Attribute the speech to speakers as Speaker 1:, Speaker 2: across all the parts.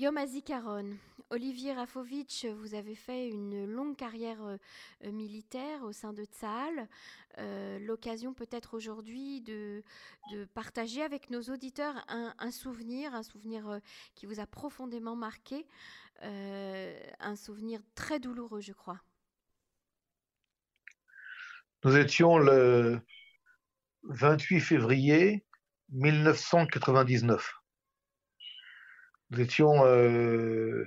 Speaker 1: Yom Hazikaron. Olivier Rafovitch, vous avez fait une longue carrière euh, euh, militaire au sein de Tsahal. Euh, l'occasion peut-être aujourd'hui de, partager avec nos auditeurs un, souvenir, un souvenir qui vous a profondément marqué, un souvenir très douloureux, je crois.
Speaker 2: Nous étions le 28 février 1999. Nous étions euh,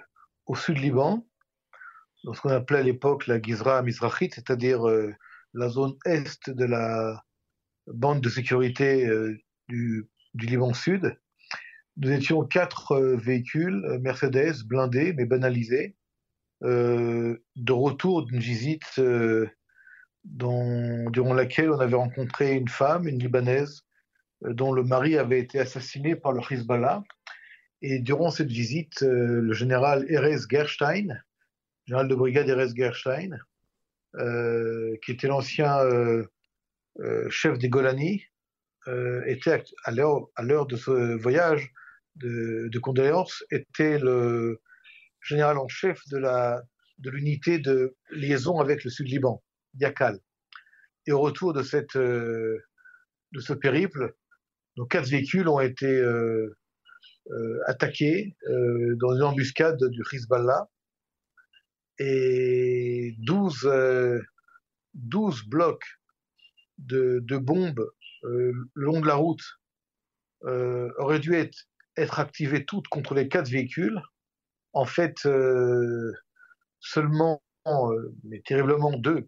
Speaker 2: au sud Liban, dans ce qu'on appelait à l'époque la Gizra Mizrachit, c'est-à-dire euh, la zone est de la bande de sécurité euh, du, Liban Sud. Nous étions quatre véhicules Mercedes blindés mais banalisés, de retour d'une visite durant laquelle on avait rencontré une femme, une Libanaise, dont le mari avait été assassiné par le Hezbollah et durant cette visite, euh, le général Erez Gerstein, général de brigade Erez Gerstein, euh, qui était l'ancien euh, chef des Golani, était à l'heure de ce voyage de, condoléances, était le général en chef de l'unité de liaison avec le Sud-Liban, Yakal. Et au retour de cette de ce périple, nos quatre véhicules ont été attaqué euh, dans une embuscade du Hezbollah et 12, 12 euh, blocs de, bombes le long de la route auraient dû être, être activés toutes contre les quatre véhicules. En fait, seulement, mais terriblement deux,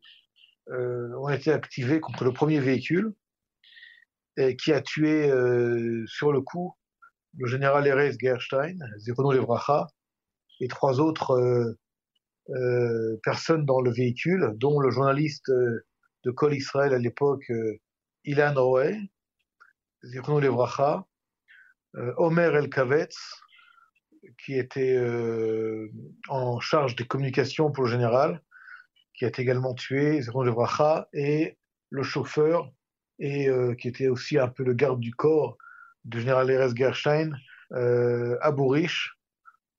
Speaker 2: ont été activés contre le premier véhicule, qui a tué sur le coup le général Erez Gerstein, Zirono Levracha, et trois autres euh, euh, personnes dans le véhicule, dont le journaliste euh, de Col Israël à l'époque, Ilan Roé, Zirono Levracha, Omer El Kavetz, qui était en charge des communications pour le général, qui a été également tué, Zirono Levracha, et le chauffeur, et qui était aussi un peu le garde du corps du général Erez Gerstein, euh, Abourish,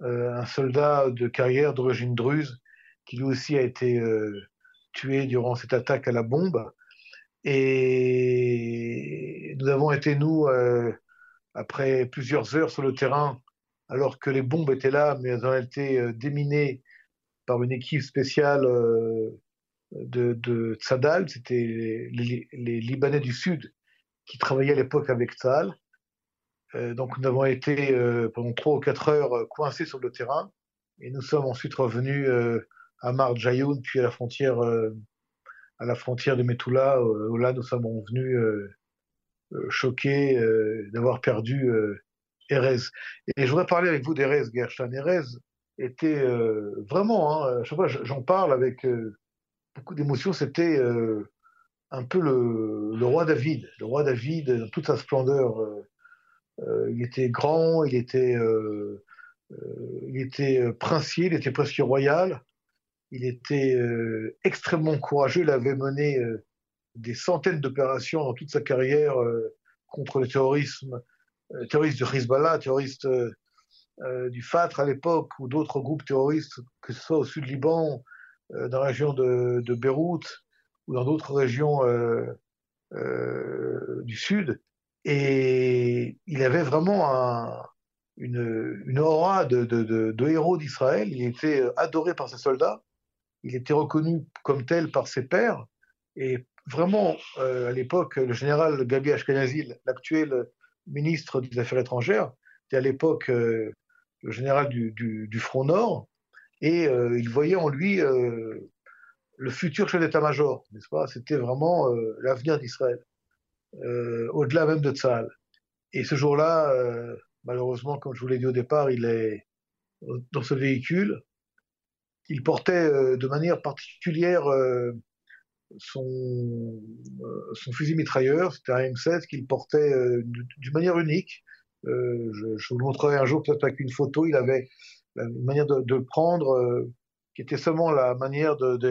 Speaker 2: euh, un soldat de carrière d'origine druze, qui lui aussi a été euh, tué durant cette attaque à la bombe. Et nous avons été, nous, après plusieurs heures sur le terrain, alors que les bombes étaient là, mais elles ont été déminées par une équipe spéciale de, de Tzadal, c'était les, les, Libanais du Sud qui travaillaient à l'époque avec Tzal. Euh, donc nous avons été euh, pendant trois ou quatre heures euh, coincés sur le terrain et nous sommes ensuite revenus à Mar Jayoun puis à la frontière à la frontière de Metula où là nous sommes revenus choqués d'avoir perdu Erez. Et je voudrais parler avec vous d'Erez Gershon. Erez était vraiment, hein, chaque fois j'en parle avec beaucoup d'émotion, c'était un peu le, le, roi David, le roi David dans toute sa splendeur il était grand, il était, euh, euh, il était princier, il était presque royal. Il était extrêmement courageux. Il avait mené des centaines d'opérations dans toute sa carrière contre le terrorisme, terroriste du Hezbollah, terroriste du Fatr à l'époque, ou d'autres groupes terroristes, que ce soit au sud Liban, dans la région de, de Beyrouth, ou dans d'autres régions du sud. Et il avait vraiment une, aura de, héros d'Israël. Il était adoré par ses soldats. Il était reconnu comme tel par ses pairs. Et vraiment, euh, à l'époque, le général Gabi Ashkenazi, l'actuel ministre des Affaires étrangères, était à l'époque euh, le général du, du, Front Nord. Et euh, il voyait en lui le futur chef d'état-major, n'est-ce pas? C'était vraiment l'avenir d'Israël. Euh, au-delà même de Tzal. Et ce jour-là, euh, malheureusement, comme je vous l'ai dit au départ, il est dans ce véhicule. Il portait euh, de manière particulière son, son, fusil mitrailleur, c'était un M16 qu'il portait d'une manière unique. Je, je, vous le montrerai un jour peut-être avec une photo. Il avait une manière de, de prendre qui était seulement la manière de, de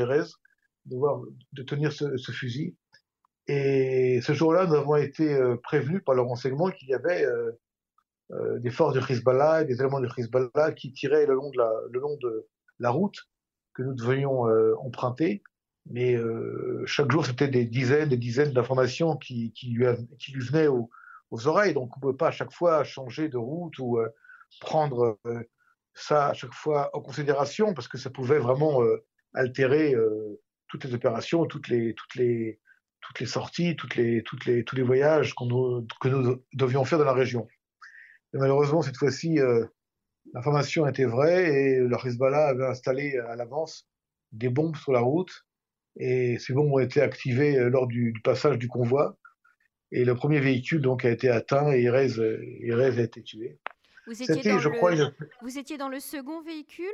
Speaker 2: de, voir, de tenir ce, ce fusil. Et ce jour-là, nous avons été euh, prévenus par le renseignement qu'il y avait euh, des forces du Hezbollah et des éléments du Hezbollah qui tiraient le long de la, le long de la route que nous devions emprunter. Mais chaque jour, c'était des dizaines, des dizaines d'informations qui, qui, lui, qui lui venaient aux, aux oreilles. Donc, on ne peut pas à chaque fois changer de route ou prendre ça à chaque fois en considération parce que ça pouvait vraiment altérer toutes les opérations, toutes les, toutes les, toutes les sorties, toutes les, toutes les, tous les voyages que nous devions faire dans la région. Et malheureusement, cette fois-ci, euh, l'information était vraie et le Hezbollah avait installé à l'avance des bombes sur la route. Et ces bombes ont été activées euh, lors du, passage du convoi. Et le premier véhicule donc a été atteint et Erez, a été tué.
Speaker 1: Vous étiez, dans je le... crois, Vous étiez dans le second véhicule?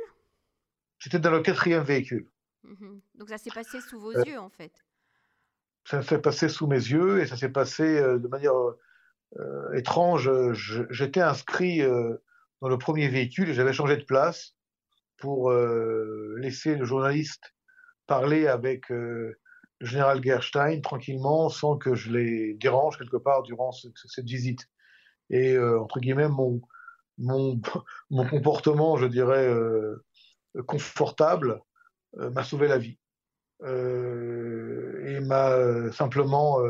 Speaker 2: J'étais dans le quatrième véhicule.
Speaker 1: Mhm. Donc ça s'est passé sous vos euh, yeux en fait
Speaker 2: Ça s'est passé sous mes yeux et ça s'est passé euh, de manière euh, étrange. J'étais inscrit dans le premier véhicule et j'avais changé de place pour laisser le journaliste parler avec le général Gerstein tranquillement sans que je les dérange quelque part durant cette visite. Et entre guillemets, mon, mon, mon comportement, je dirais, confortable, euh, m'a sauvé la vie euh, et m'a simplement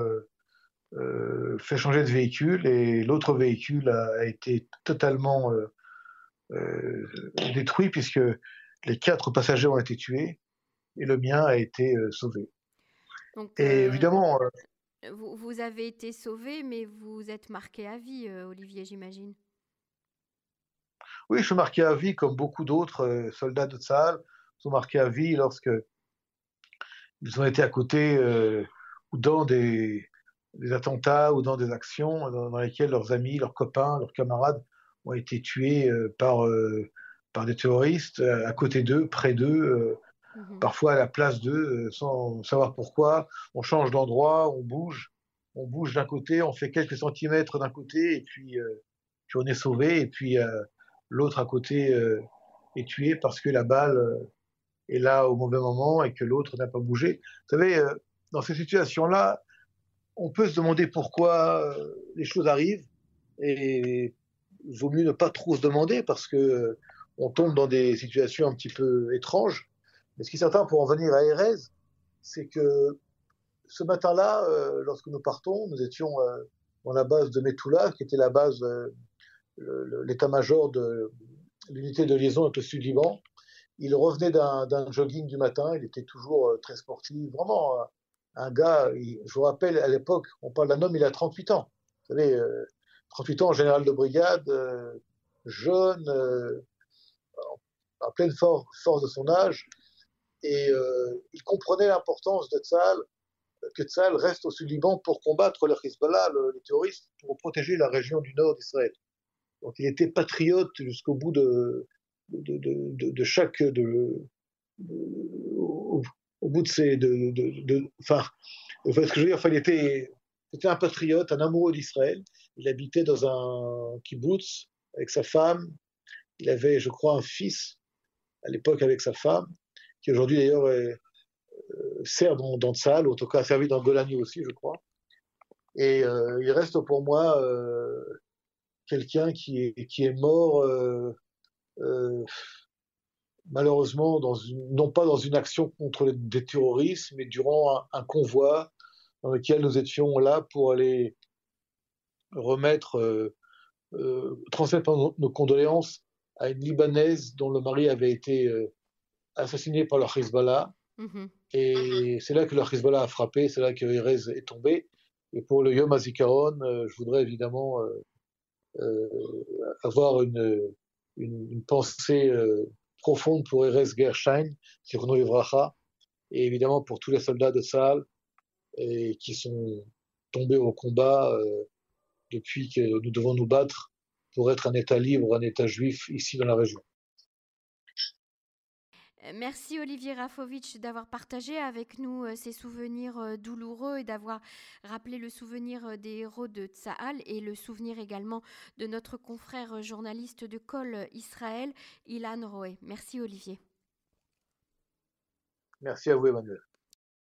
Speaker 2: euh, fait changer de véhicule et l'autre véhicule a, été totalement détruit puisque les quatre passagers ont été tués et le mien a été sauvé. et évidemment.
Speaker 1: Vous, vous, avez été sauvé, mais vous êtes marqué à vie, Olivier, j'imagine.
Speaker 2: Oui, je suis marqué à vie comme beaucoup d'autres soldats de Tsahal sont marqués à vie lorsque ils ont été à côté euh, ou dans des, attentats ou dans des actions dans, lesquelles leurs amis, leurs copains, leurs camarades ont été tués euh, par, euh, par des terroristes à côté d'eux, près d'eux, mhm. parfois à la place d'eux, sans savoir pourquoi. On change d'endroit, on bouge, on bouge d'un côté, on fait quelques centimètres d'un côté et puis, puis, on est sauvé et puis l'autre à côté est tué parce que la balle est là au mauvais moment et que l'autre n'a pas bougé. Vous savez, euh, dans ces situations-là, on peut se demander pourquoi euh, les choses arrivent et il vaut mieux ne pas trop se demander parce que euh, on tombe dans des situations un petit peu étranges. Mais ce qui est certain pour en venir à Erez, c'est que ce matin-là, lorsque nous partons, nous étions dans la base de Metula, qui était la base, l'état-major de l'unité de liaison avec le Sud-Liban. Il revenait d'un jogging du matin, il était toujours euh, très sportif, vraiment euh, un gars, je vous rappelle, à l'époque, on parle d'un homme, il a 38 ans. Vous savez, 38 euh, ans, général de brigade, jeune, en pleine force de son âge, et il comprenait l'importance de Tzal, que Tzal reste au Sud-Liban pour combattre le Hezbollah, les terroristes, pour protéger la région du nord d'Israël. Donc il était patriote jusqu'au bout de, de, chaque. Au, bout de ces. De, enfin, ce que je veux dire, enfin, il était, un patriote, un amoureux d'Israël. Il habitait dans un kibbutz avec sa femme. Il avait, je crois, un fils à l'époque avec sa femme, qui aujourd'hui d'ailleurs euh, sert dans, dans Tzal, ou en tout cas a servi dans Golani aussi, je crois. Et euh, il reste pour moi euh, quelqu'un qui est, qui est mort malheureusement, dans non pas dans une action contre des terroristes, mais durant un, convoi dans lequel nous étions là pour aller remettre, euh, euh, transmettre nos, condoléances à une Libanaise dont le mari avait été assassiné par le Hezbollah. Mm-hmm. Et c'est là que le Hezbollah a frappé, c'est là que Erez est tombé. Et pour le Yom HaZikaron, je voudrais évidemment avoir une, une, pensée euh, profonde pour Erez Gershine, Zirno Evracha, et évidemment pour tous les soldats de Saal et qui sont tombés au combat euh, depuis que nous devons nous battre pour être un État libre, un État juif ici dans la région.
Speaker 1: Euh, merci Olivier Rafovitch d'avoir partagé avec nous euh, ces souvenirs euh, douloureux et d'avoir rappelé le souvenir des héros de Tsahal et le souvenir également de notre confrère journaliste de Col Israël, Ilan Roé. Merci Olivier.
Speaker 2: Merci à vous Emmanuel.